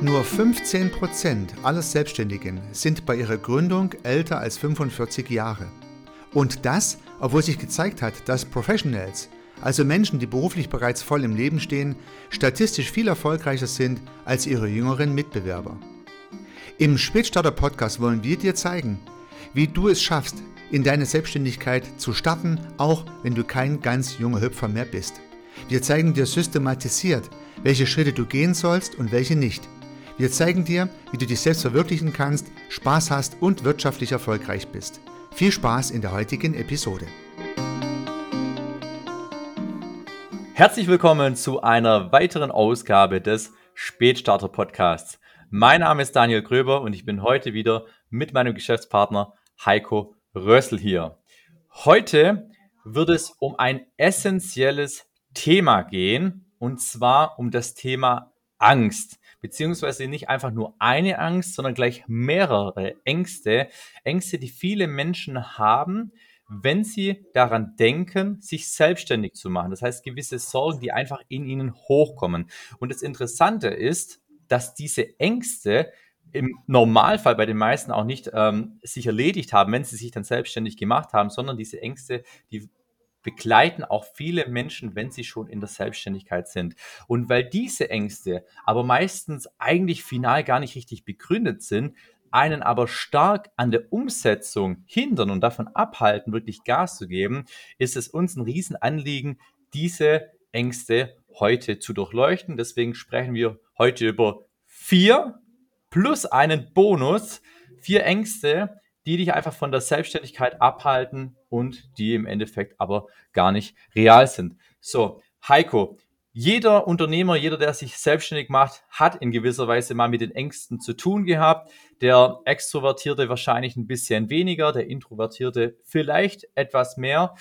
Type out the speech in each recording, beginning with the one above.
Nur 15% aller Selbstständigen sind bei ihrer Gründung älter als 45 Jahre. Und das, obwohl sich gezeigt hat, dass Professionals, also Menschen, die beruflich bereits voll im Leben stehen, statistisch viel erfolgreicher sind als ihre jüngeren Mitbewerber. Im Spätstarter Podcast wollen wir dir zeigen, wie du es schaffst, in deine Selbstständigkeit zu starten, auch wenn du kein ganz junger Hüpfer mehr bist. Wir zeigen dir systematisiert, welche Schritte du gehen sollst und welche nicht. Wir zeigen dir, wie du dich selbst verwirklichen kannst, Spaß hast und wirtschaftlich erfolgreich bist. Viel Spaß in der heutigen Episode. Herzlich willkommen zu einer weiteren Ausgabe des Spätstarter Podcasts. Mein Name ist Daniel Gröber und ich bin heute wieder mit meinem Geschäftspartner Heiko Rössel hier. Heute wird es um ein essentielles Thema gehen und zwar um das Thema Angst beziehungsweise nicht einfach nur eine Angst, sondern gleich mehrere Ängste. Ängste, die viele Menschen haben, wenn sie daran denken, sich selbstständig zu machen. Das heißt, gewisse Sorgen, die einfach in ihnen hochkommen. Und das Interessante ist, dass diese Ängste im Normalfall bei den meisten auch nicht ähm, sich erledigt haben, wenn sie sich dann selbstständig gemacht haben, sondern diese Ängste, die begleiten auch viele Menschen, wenn sie schon in der Selbstständigkeit sind. Und weil diese Ängste aber meistens eigentlich final gar nicht richtig begründet sind, einen aber stark an der Umsetzung hindern und davon abhalten, wirklich Gas zu geben, ist es uns ein Riesenanliegen, diese Ängste heute zu durchleuchten. Deswegen sprechen wir heute über vier plus einen Bonus, vier Ängste, die dich einfach von der Selbstständigkeit abhalten und die im Endeffekt aber gar nicht real sind. So, Heiko, jeder Unternehmer, jeder, der sich selbstständig macht, hat in gewisser Weise mal mit den Ängsten zu tun gehabt. Der Extrovertierte wahrscheinlich ein bisschen weniger, der Introvertierte vielleicht etwas mehr.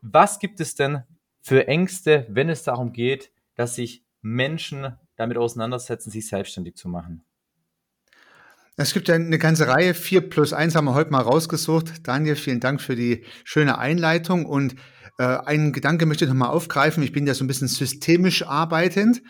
Was gibt es denn für Ängste, wenn es darum geht, dass sich Menschen damit auseinandersetzen, sich selbstständig zu machen? Es gibt ja eine ganze Reihe. Vier plus eins haben wir heute mal rausgesucht. Daniel, vielen Dank für die schöne Einleitung. Und äh, einen Gedanke möchte ich nochmal aufgreifen. Ich bin ja so ein bisschen systemisch arbeitend.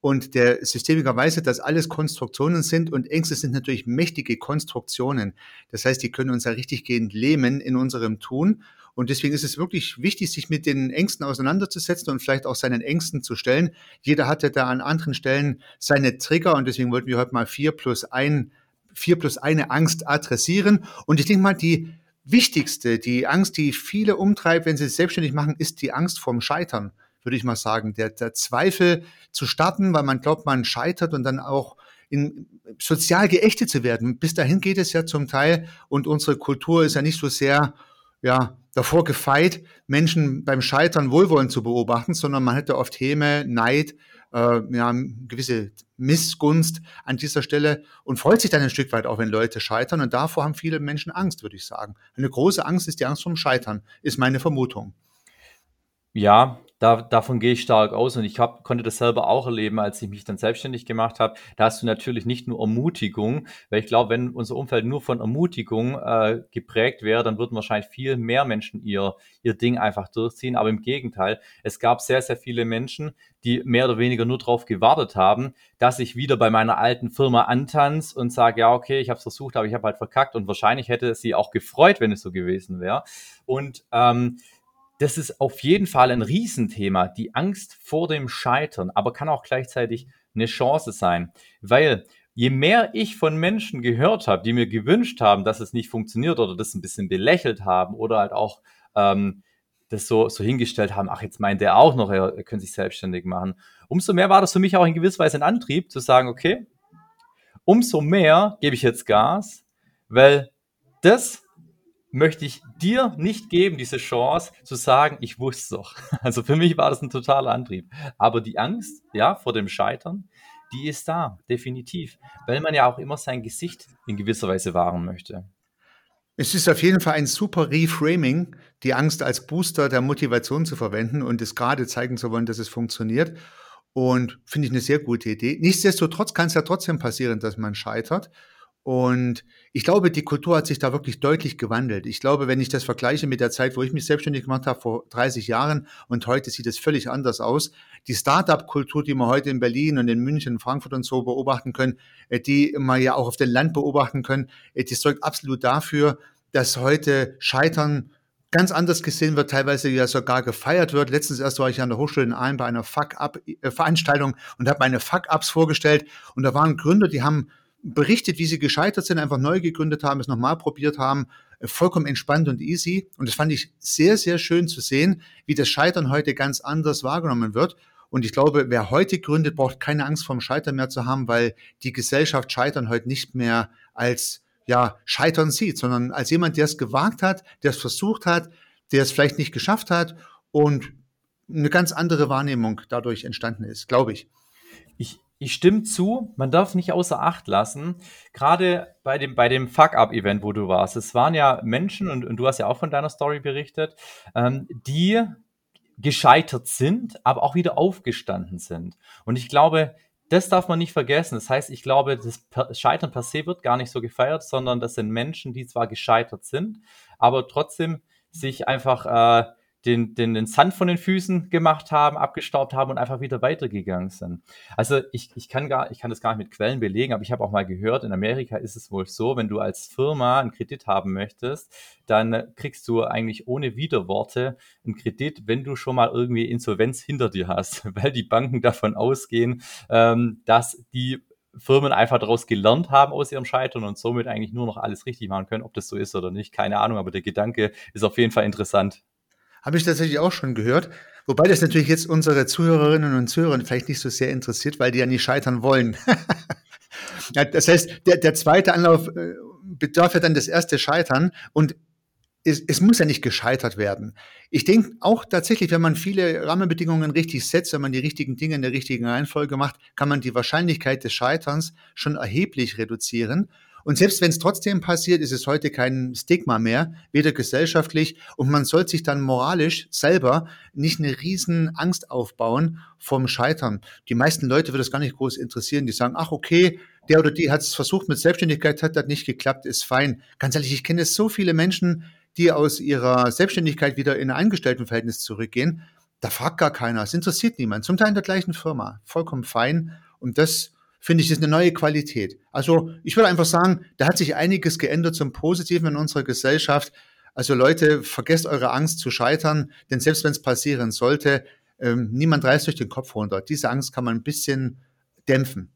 Und der Systemiker weiß, dass alles Konstruktionen sind und Ängste sind natürlich mächtige Konstruktionen. Das heißt, die können uns ja richtig gehend lähmen in unserem Tun. Und deswegen ist es wirklich wichtig, sich mit den Ängsten auseinanderzusetzen und vielleicht auch seinen Ängsten zu stellen. Jeder hatte da an anderen Stellen seine Trigger und deswegen wollten wir heute mal vier plus ein vier plus eine Angst adressieren. Und ich denke mal, die wichtigste, die Angst, die viele umtreibt, wenn sie es selbstständig machen, ist die Angst vorm Scheitern, würde ich mal sagen. Der, der Zweifel zu starten, weil man glaubt, man scheitert und dann auch in, sozial geächtet zu werden. Bis dahin geht es ja zum Teil und unsere Kultur ist ja nicht so sehr ja, davor gefeit, Menschen beim Scheitern wohlwollend zu beobachten, sondern man hätte oft Häme, Neid äh, ja, gewisse Missgunst an dieser Stelle und freut sich dann ein Stück weit auch, wenn Leute scheitern. Und davor haben viele Menschen Angst, würde ich sagen. Eine große Angst ist die Angst vom Scheitern, ist meine Vermutung. Ja, da, davon gehe ich stark aus und ich hab, konnte das selber auch erleben, als ich mich dann selbstständig gemacht habe. Da hast du natürlich nicht nur Ermutigung, weil ich glaube, wenn unser Umfeld nur von Ermutigung äh, geprägt wäre, dann würden wahrscheinlich viel mehr Menschen ihr, ihr Ding einfach durchziehen. Aber im Gegenteil, es gab sehr, sehr viele Menschen, die mehr oder weniger nur darauf gewartet haben, dass ich wieder bei meiner alten Firma antanze und sage, ja, okay, ich habe es versucht, aber ich habe halt verkackt und wahrscheinlich hätte es sie auch gefreut, wenn es so gewesen wäre. Und ähm, das ist auf jeden Fall ein Riesenthema, die Angst vor dem Scheitern, aber kann auch gleichzeitig eine Chance sein, weil je mehr ich von Menschen gehört habe, die mir gewünscht haben, dass es nicht funktioniert oder das ein bisschen belächelt haben oder halt auch ähm, das so, so hingestellt haben, ach, jetzt meint der auch noch, er, er könnte sich selbstständig machen. Umso mehr war das für mich auch in gewisser Weise ein Antrieb, zu sagen, okay, umso mehr gebe ich jetzt Gas, weil das möchte ich dir nicht geben, diese Chance zu sagen, ich wusste es doch. Also für mich war das ein totaler Antrieb. Aber die Angst, ja, vor dem Scheitern, die ist da, definitiv. Weil man ja auch immer sein Gesicht in gewisser Weise wahren möchte. Es ist auf jeden Fall ein super Reframing, die Angst als Booster der Motivation zu verwenden und es gerade zeigen zu wollen, dass es funktioniert. Und finde ich eine sehr gute Idee. Nichtsdestotrotz kann es ja trotzdem passieren, dass man scheitert. Und ich glaube, die Kultur hat sich da wirklich deutlich gewandelt. Ich glaube, wenn ich das vergleiche mit der Zeit, wo ich mich selbstständig gemacht habe, vor 30 Jahren und heute sieht es völlig anders aus. Die Startup-Kultur, die wir heute in Berlin und in München, Frankfurt und so beobachten können, äh, die man ja auch auf dem Land beobachten können, äh, die sorgt absolut dafür, dass heute Scheitern ganz anders gesehen wird, teilweise ja sogar gefeiert wird. Letztens erst war ich an der Hochschule in Aalen bei einer Fuck-Up-Veranstaltung und habe meine Fuck-Ups vorgestellt. Und da waren Gründer, die haben berichtet, wie sie gescheitert sind, einfach neu gegründet haben, es nochmal probiert haben, äh, vollkommen entspannt und easy. Und das fand ich sehr, sehr schön zu sehen, wie das Scheitern heute ganz anders wahrgenommen wird. Und ich glaube, wer heute gründet, braucht keine Angst vorm Scheitern mehr zu haben, weil die Gesellschaft Scheitern heute nicht mehr als ja, Scheitern sieht, sondern als jemand, der es gewagt hat, der es versucht hat, der es vielleicht nicht geschafft hat und eine ganz andere Wahrnehmung dadurch entstanden ist, glaube ich. Ich, ich stimme zu, man darf nicht außer Acht lassen, gerade bei dem, bei dem Fuck-Up-Event, wo du warst. Es waren ja Menschen, und, und, du hast ja auch von deiner Story berichtet, ähm, die gescheitert sind, aber auch wieder aufgestanden sind. Und ich glaube, das darf man nicht vergessen. Das heißt, ich glaube, das Scheitern per se wird gar nicht so gefeiert, sondern das sind Menschen, die zwar gescheitert sind, aber trotzdem sich einfach äh, den, den, den Sand von den Füßen gemacht haben, abgestaubt haben und einfach wieder weitergegangen sind. Also ich, ich, kann gar, ich kann das gar nicht mit Quellen belegen, aber ich habe auch mal gehört, in Amerika ist es wohl so, wenn du als Firma einen Kredit haben möchtest, dann kriegst du eigentlich ohne Widerworte einen Kredit, wenn du schon mal irgendwie Insolvenz hinter dir hast, weil die Banken davon ausgehen, ähm, dass die Firmen einfach daraus gelernt haben aus ihrem Scheitern und somit eigentlich nur noch alles richtig machen können. Ob das so ist oder nicht, keine Ahnung, aber der Gedanke ist auf jeden Fall interessant. Habe ich tatsächlich auch schon gehört. Wobei das natürlich jetzt unsere Zuhörerinnen und Zuhörer vielleicht nicht so sehr interessiert, weil die ja nicht scheitern wollen. ja, das heißt, der, der zweite Anlauf äh, bedarf ja dann das erste Scheitern und es, es muss ja nicht gescheitert werden. Ich denke auch tatsächlich, wenn man viele Rahmenbedingungen richtig setzt, wenn man die richtigen Dinge in der richtigen Reihenfolge macht, kann man die Wahrscheinlichkeit des Scheiterns schon erheblich reduzieren. Und selbst wenn es trotzdem passiert, ist es heute kein Stigma mehr, weder gesellschaftlich und man soll sich dann moralisch selber nicht eine riesen Angst aufbauen vom Scheitern. Die meisten Leute wird das gar nicht groß interessieren. Die sagen, ach okay, der oder die hat es versucht mit Selbstständigkeit, hat das nicht geklappt, ist fein. Ganz ehrlich, ich kenne so viele Menschen, die aus ihrer Selbstständigkeit wieder in ein Angestelltenverhältnis zurückgehen. Da fragt gar keiner, es interessiert niemand. Zum Teil in der gleichen Firma, vollkommen fein. Und das finde ich, ist eine neue Qualität. Also ich würde einfach sagen, da hat sich einiges geändert zum Positiven in unserer Gesellschaft. Also Leute, vergesst eure Angst zu scheitern, denn selbst wenn es passieren sollte, ähm, niemand reißt euch den Kopf runter. Diese Angst kann man ein bisschen dämpfen.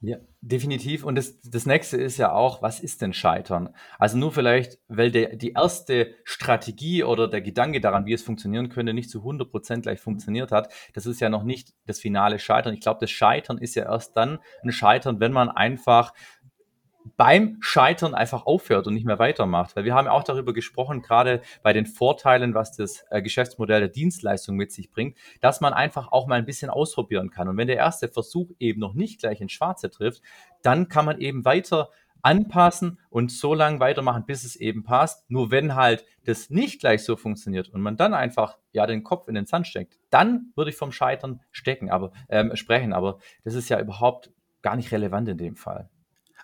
Ja, definitiv. Und das, das nächste ist ja auch, was ist denn Scheitern? Also nur vielleicht, weil der, die erste Strategie oder der Gedanke daran, wie es funktionieren könnte, nicht zu 100% gleich funktioniert hat. Das ist ja noch nicht das finale Scheitern. Ich glaube, das Scheitern ist ja erst dann ein Scheitern, wenn man einfach beim Scheitern einfach aufhört und nicht mehr weitermacht. Weil wir haben ja auch darüber gesprochen, gerade bei den Vorteilen, was das äh, Geschäftsmodell der Dienstleistung mit sich bringt, dass man einfach auch mal ein bisschen ausprobieren kann. Und wenn der erste Versuch eben noch nicht gleich ins Schwarze trifft, dann kann man eben weiter anpassen und so lange weitermachen, bis es eben passt. Nur wenn halt das nicht gleich so funktioniert und man dann einfach ja den Kopf in den Sand steckt, dann würde ich vom Scheitern stecken, aber ähm, sprechen. Aber das ist ja überhaupt gar nicht relevant in dem Fall.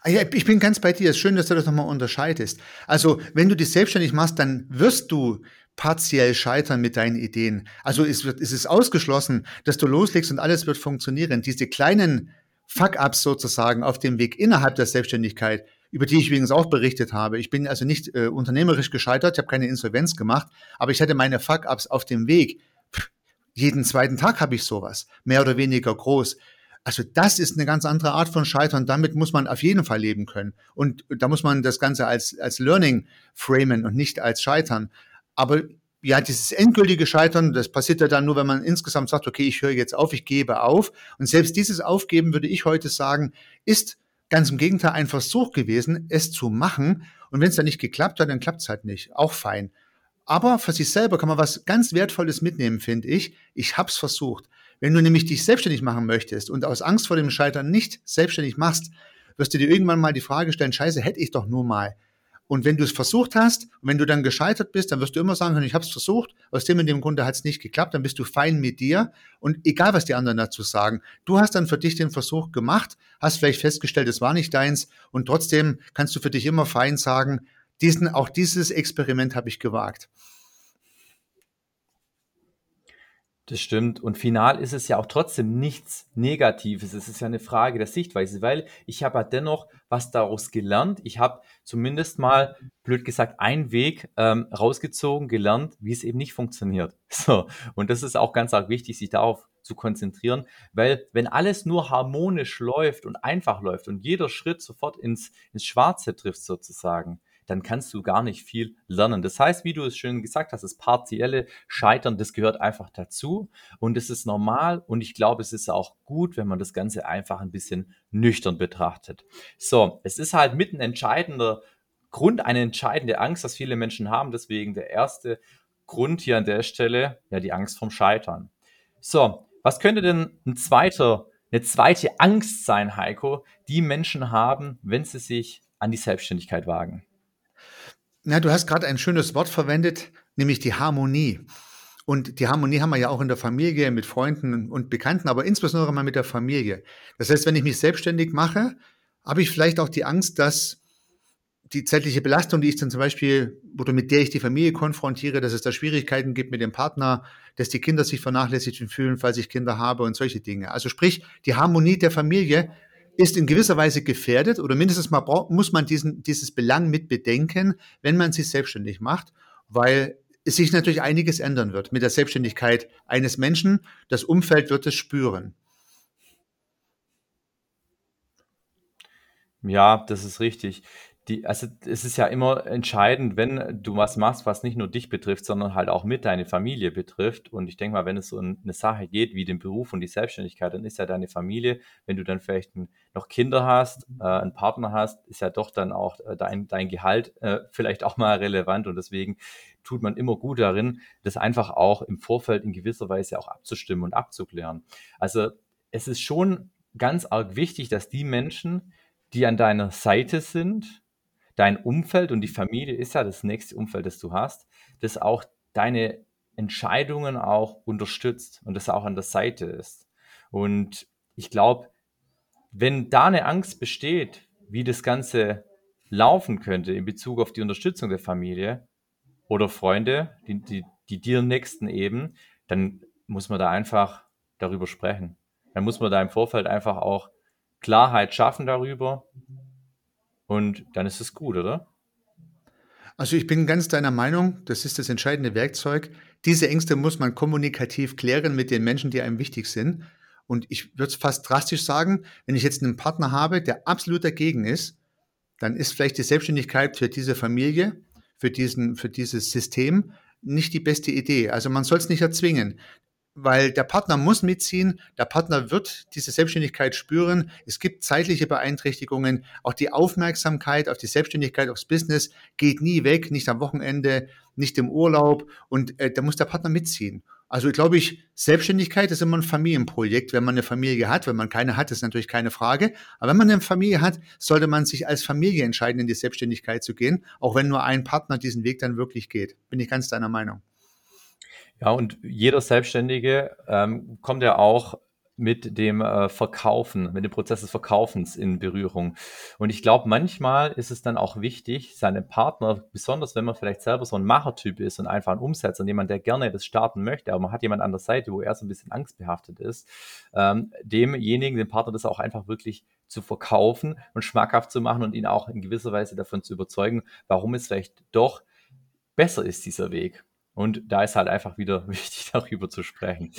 Ah ich bin ganz bei dir. Es ist schön, dass du das nochmal unterscheidest. Also, wenn du dich selbstständig machst, dann wirst du partiell scheitern mit deinen Ideen. Also es, wird, es ist ausgeschlossen, dass du loslegst und alles wird funktionieren. Diese kleinen Fuck-ups sozusagen auf dem Weg innerhalb der Selbstständigkeit, über die ich übrigens auch berichtet habe. Ich bin also nicht äh, unternehmerisch gescheitert, ich habe keine Insolvenz gemacht, aber ich hatte meine Fuck-ups auf dem Weg. Pff, jeden zweiten Tag habe ich sowas, mehr oder weniger groß. Also das ist eine ganz andere Art von Scheitern. Damit muss man auf jeden Fall leben können. Und da muss man das Ganze als, als Learning framen und nicht als Scheitern. Aber ja, dieses endgültige Scheitern, das passiert ja dann nur, wenn man insgesamt sagt, okay, ich höre jetzt auf, ich gebe auf. Und selbst dieses Aufgeben, würde ich heute sagen, ist ganz im Gegenteil ein Versuch gewesen, es zu machen. Und wenn es dann nicht geklappt hat, dann klappt es halt nicht. Auch fein. Aber für sich selber kann man was ganz Wertvolles mitnehmen, finde ich. Ich habe es versucht. Wenn du nämlich dich selbstständig machen möchtest und aus Angst vor dem Scheitern nicht selbstständig machst, wirst du dir irgendwann mal die Frage stellen, scheiße, hätte ich doch nur mal. Und wenn du es versucht hast und wenn du dann gescheitert bist, dann wirst du immer sagen ich habe es versucht, aus dem und dem Grunde hat es nicht geklappt, dann bist du fein mit dir und egal, was die anderen dazu sagen. Du hast dann für dich den Versuch gemacht, hast vielleicht festgestellt, es war nicht deins und trotzdem kannst du für dich immer fein sagen, diesen, auch dieses Experiment habe ich gewagt. Das stimmt. Und final ist es ja auch trotzdem nichts Negatives. Es ist ja eine Frage der Sichtweise, weil ich habe ja dennoch was daraus gelernt. Ich habe zumindest mal, blöd gesagt, einen Weg ähm, rausgezogen, gelernt, wie es eben nicht funktioniert. So. Und das ist auch ganz arg wichtig, sich darauf zu konzentrieren, weil wenn alles nur harmonisch läuft und einfach läuft und jeder Schritt sofort ins, ins Schwarze trifft sozusagen, dann kannst du gar nicht viel lernen. Das heißt, wie du es schön gesagt hast, das partielle Scheitern, das gehört einfach dazu und es ist normal und ich glaube, es ist auch gut, wenn man das Ganze einfach ein bisschen nüchtern betrachtet. So, es ist halt mit ein entscheidender Grund, eine entscheidende Angst, dass viele Menschen haben. Deswegen der erste Grund hier an der Stelle, ja, die Angst vom Scheitern. So, was könnte denn ein zweiter, eine zweite Angst sein, Heiko, die Menschen haben, wenn sie sich an die Selbstständigkeit wagen? Na, du hast gerade ein schönes Wort verwendet, nämlich die Harmonie. Und die Harmonie haben wir ja auch in der Familie, mit Freunden und Bekannten, aber insbesondere mal mit der Familie. Das heißt, wenn ich mich selbstständig mache, habe ich vielleicht auch die Angst, dass die zeitliche Belastung, die ich dann zum Beispiel, oder mit der ich die Familie konfrontiere, dass es da Schwierigkeiten gibt mit dem Partner, dass die Kinder sich vernachlässigt fühlen, falls ich Kinder habe und solche Dinge. Also sprich, die Harmonie der Familie ist in gewisser Weise gefährdet oder mindestens mal muss man diesen, dieses Belang mit bedenken, wenn man sich selbstständig macht, weil sich natürlich einiges ändern wird mit der Selbstständigkeit eines Menschen. Das Umfeld wird es spüren. Ja, das ist richtig die, also es ist ja immer entscheidend, wenn du was machst, was nicht nur dich betrifft, sondern halt auch mit deine Familie betrifft. Und ich denke mal, wenn es so eine Sache geht wie den Beruf und die Selbstständigkeit, dann ist ja deine Familie, wenn du dann vielleicht noch Kinder hast, äh, einen Partner hast, ist ja doch dann auch äh, dein, dein Gehalt äh, vielleicht auch mal relevant. Und deswegen tut man immer gut darin, das einfach auch im Vorfeld in gewisser Weise auch abzustimmen und abzuklären. Also es ist schon ganz arg wichtig, dass die Menschen, die an deiner Seite sind, dein Umfeld und die Familie ist ja das nächste Umfeld, das du hast, das auch deine Entscheidungen auch unterstützt und das auch an der Seite ist. Und ich glaube, wenn da eine Angst besteht, wie das Ganze laufen könnte in Bezug auf die Unterstützung der Familie oder Freunde, die, die, die dir nächsten eben, dann muss man da einfach darüber sprechen. Dann muss man da im Vorfeld einfach auch Klarheit schaffen darüber und dann ist es gut, oder? Also ich bin ganz deiner Meinung, das ist das entscheidende Werkzeug. Diese Ängste muss man kommunikativ klären mit den Menschen, die einem wichtig sind. Und ich würde es fast drastisch sagen, wenn ich jetzt einen Partner habe, der absolut dagegen ist, dann ist vielleicht die Selbstständigkeit für diese Familie, für, diesen, für dieses System nicht die beste Idee. Also man soll es nicht erzwingen weil der Partner muss mitziehen, der Partner wird diese Selbstständigkeit spüren. Es gibt zeitliche Beeinträchtigungen, auch die Aufmerksamkeit auf die Selbstständigkeit, aufs Business geht nie weg, nicht am Wochenende, nicht im Urlaub und äh, da muss der Partner mitziehen. Also glaube ich, Selbstständigkeit ist immer ein Familienprojekt, wenn man eine Familie hat. Wenn man keine hat, ist natürlich keine Frage. Aber wenn man eine Familie hat, sollte man sich als Familie entscheiden, in die Selbstständigkeit zu gehen, auch wenn nur ein Partner diesen Weg dann wirklich geht. Bin ich ganz deiner Meinung. Ja, und jeder Selbstständige ähm, kommt ja auch mit dem äh, Verkaufen, mit dem Prozess des Verkaufens in Berührung. Und ich glaube, manchmal ist es dann auch wichtig, seinen Partner, besonders wenn man vielleicht selber so ein Machertyp ist und einfach ein Umsetzer, jemand, der gerne das starten möchte, aber man hat jemand an der Seite, wo er so ein bisschen angstbehaftet ist, ähm, demjenigen, dem Partner das auch einfach wirklich zu verkaufen und schmackhaft zu machen und ihn auch in gewisser Weise davon zu überzeugen, warum es vielleicht doch besser ist, dieser Weg. Und da ist halt einfach wieder wichtig, darüber zu sprechen.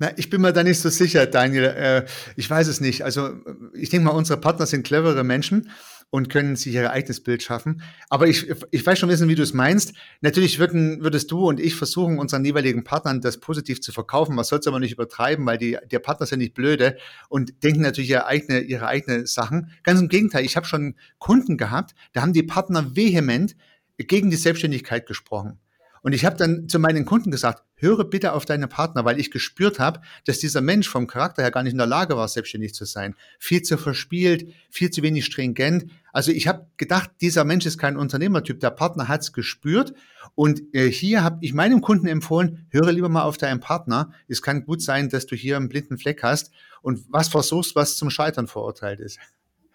Na, ich bin mir da nicht so sicher, Daniel. Äh, ich weiß es nicht. Also ich denke mal, unsere Partner sind clevere Menschen und können sich ihr eigenes Bild schaffen. Aber ich, ich weiß schon wissen, wie du es meinst. Natürlich würden, würdest du und ich versuchen, unseren jeweiligen Partnern das positiv zu verkaufen. Man soll es aber nicht übertreiben, weil die, der Partner ja nicht blöde und denken natürlich ihre eigene, ihre eigene Sachen. Ganz im Gegenteil, ich habe schon Kunden gehabt, da haben die Partner vehement gegen die Selbstständigkeit gesprochen. Und ich habe dann zu meinen Kunden gesagt, höre bitte auf deine Partner, weil ich gespürt habe, dass dieser Mensch vom Charakter her gar nicht in der Lage war, selbstständig zu sein. Viel zu verspielt, viel zu wenig stringent. Also ich habe gedacht, dieser Mensch ist kein Unternehmertyp. Der Partner hat es gespürt. Und äh, hier habe ich meinem Kunden empfohlen, höre lieber mal auf deinen Partner. Es kann gut sein, dass du hier einen blinden Fleck hast und was versuchst, was zum Scheitern verurteilt ist.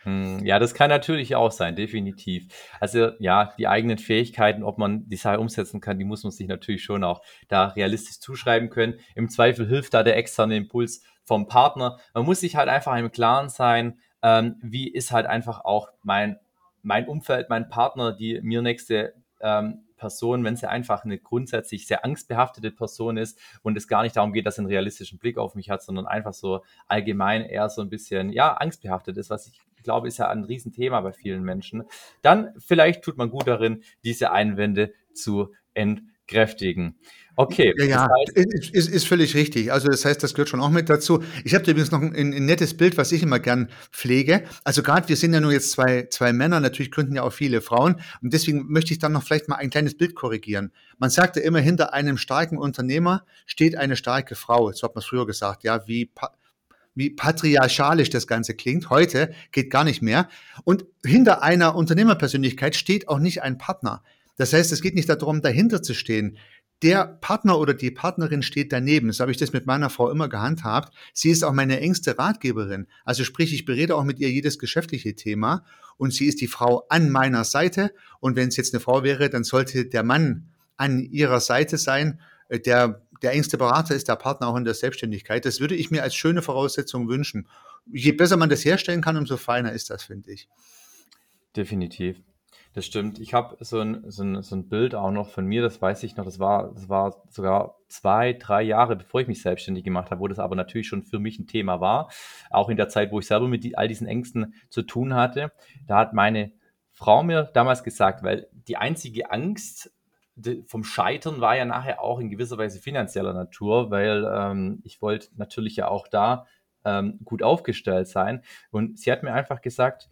Hm, ja, das kann natürlich auch sein, definitiv. Also ja, die eigenen Fähigkeiten, ob man die Sache umsetzen kann, die muss man sich natürlich schon auch da realistisch zuschreiben können. Im Zweifel hilft da der externe Impuls vom Partner. Man muss sich halt einfach im Klaren sein, ähm, wie ist halt einfach auch mein, mein Umfeld, mein Partner, die mir nächste ähm, Person, wenn sie einfach eine grundsätzlich sehr angstbehaftete Person ist und es gar nicht darum geht, dass sie einen realistischen Blick auf mich hat, sondern einfach so allgemein eher so ein bisschen, ja, angstbehaftet ist, was ich glaube, ist ja ein Riesenthema bei vielen Menschen, dann vielleicht tut man gut darin, diese Einwände zu entkräftigen. Okay. Ja, ja das heißt, ist, ist, völlig richtig. Also das heißt, das gehört schon auch mit dazu. Ich habe übrigens noch ein, ein, nettes Bild, was ich immer gern pflege. Also gerade wir sind ja nur jetzt zwei, zwei Männer, natürlich gründen ja auch viele Frauen. Und deswegen möchte ich dann noch vielleicht mal ein kleines Bild korrigieren. Man sagt ja immer, hinter einem starken Unternehmer steht eine starke Frau. So hat man es früher gesagt, ja, wie wie patriarchalisch das Ganze klingt. Heute geht gar nicht mehr. Und hinter einer Unternehmerpersönlichkeit steht auch nicht ein Partner. Das heißt, es geht nicht darum, dahinter zu stehen. Der Partner oder die Partnerin steht daneben. So habe ich das mit meiner Frau immer gehandhabt. Sie ist auch meine engste Ratgeberin. Also sprich, ich berede auch mit ihr jedes geschäftliche Thema und sie ist die Frau an meiner Seite. Und wenn es jetzt eine Frau wäre, dann sollte der Mann an ihrer Seite sein, äh, der der engste Berater ist der Partner auch in der Selbstständigkeit. Das würde ich mir als schöne Voraussetzung wünschen. Je besser man das herstellen kann, umso feiner ist das, finde ich. Definitiv. Das stimmt. Ich habe so ein, so, ein, so ein Bild auch noch von mir, das weiß ich noch, das war, das war sogar zwei, drei Jahre, bevor ich mich selbstständig gemacht habe, wo das aber natürlich schon für mich ein Thema war. Auch in der Zeit, wo ich selber mit all diesen Ängsten zu tun hatte. Da hat meine Frau mir damals gesagt, weil die einzige Angst, vom Scheitern war ja nachher auch in gewisser Weise finanzieller Natur, weil ähm, ich wollte natürlich ja auch da ähm, gut aufgestellt sein. Und sie hat mir einfach gesagt,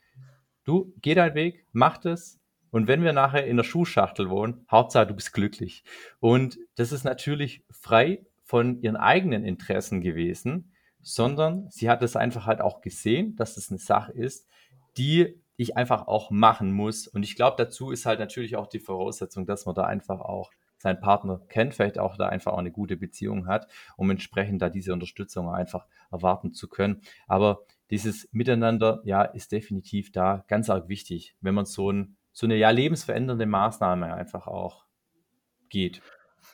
du geh deinen Weg, mach das. Und wenn wir nachher in der Schuhschachtel wohnen, Hauptsache du bist glücklich. Und das ist natürlich frei von ihren eigenen Interessen gewesen, sondern sie hat es einfach halt auch gesehen, dass es eine Sache ist, die ich einfach auch machen muss. Und ich glaube, dazu ist halt natürlich auch die Voraussetzung, dass man da einfach auch seinen Partner kennt, vielleicht auch da einfach auch eine gute Beziehung hat, um entsprechend da diese Unterstützung einfach erwarten zu können. Aber dieses Miteinander, ja, ist definitiv da ganz arg wichtig, wenn man so, ein, so eine ja lebensverändernde Maßnahme einfach auch geht.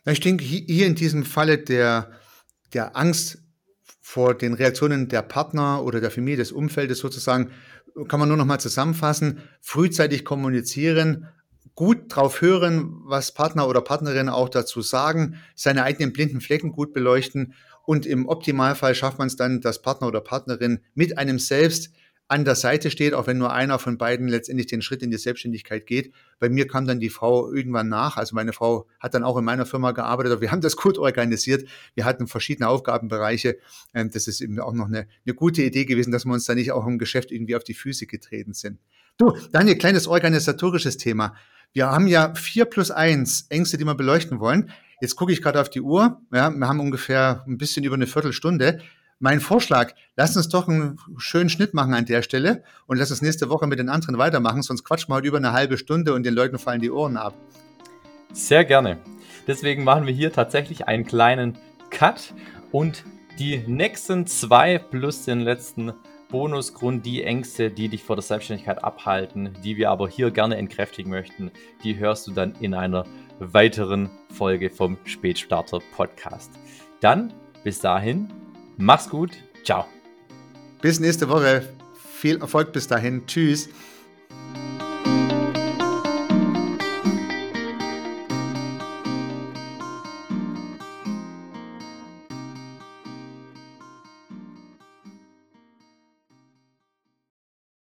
Ich denke, hier in diesem Falle der, der Angst vor den Reaktionen der Partner oder der Familie, des Umfeldes sozusagen, kann man nur noch mal zusammenfassen, frühzeitig kommunizieren, gut drauf hören, was Partner oder Partnerin auch dazu sagen, seine eigenen blinden Flecken gut beleuchten und im Optimalfall schafft man es dann, dass Partner oder Partnerin mit einem selbst an der Seite steht, auch wenn nur einer von beiden letztendlich den Schritt in die Selbstständigkeit geht. Bei mir kam dann die Frau irgendwann nach. Also meine Frau hat dann auch in meiner Firma gearbeitet. Wir haben das gut organisiert. Wir hatten verschiedene Aufgabenbereiche. Ähm, das ist eben auch noch eine, eine gute Idee gewesen, dass wir uns da nicht auch im Geschäft irgendwie auf die Füße getreten sind. Du, Daniel, kleines organisatorisches Thema. Wir haben ja vier plus eins Ängste, die wir beleuchten wollen. Jetzt gucke ich gerade auf die Uhr. Ja, wir haben ungefähr ein bisschen über eine Viertelstunde mein Vorschlag, lass uns doch einen schönen Schnitt machen an der Stelle und lass uns nächste Woche mit den anderen weitermachen, sonst quatschen wir heute über eine halbe Stunde und den Leuten fallen die Ohren ab. Sehr gerne. Deswegen machen wir hier tatsächlich einen kleinen Cut und die nächsten zwei plus den letzten Bonusgrund, die Ängste, die dich vor der Selbstständigkeit abhalten, die wir aber hier gerne entkräftigen möchten, die hörst du dann in einer weiteren Folge vom Spätstarter Podcast. Dann bis dahin Mach's gut. Ciao. Bis nächste Woche. Viel Erfolg bis dahin. Tschüss.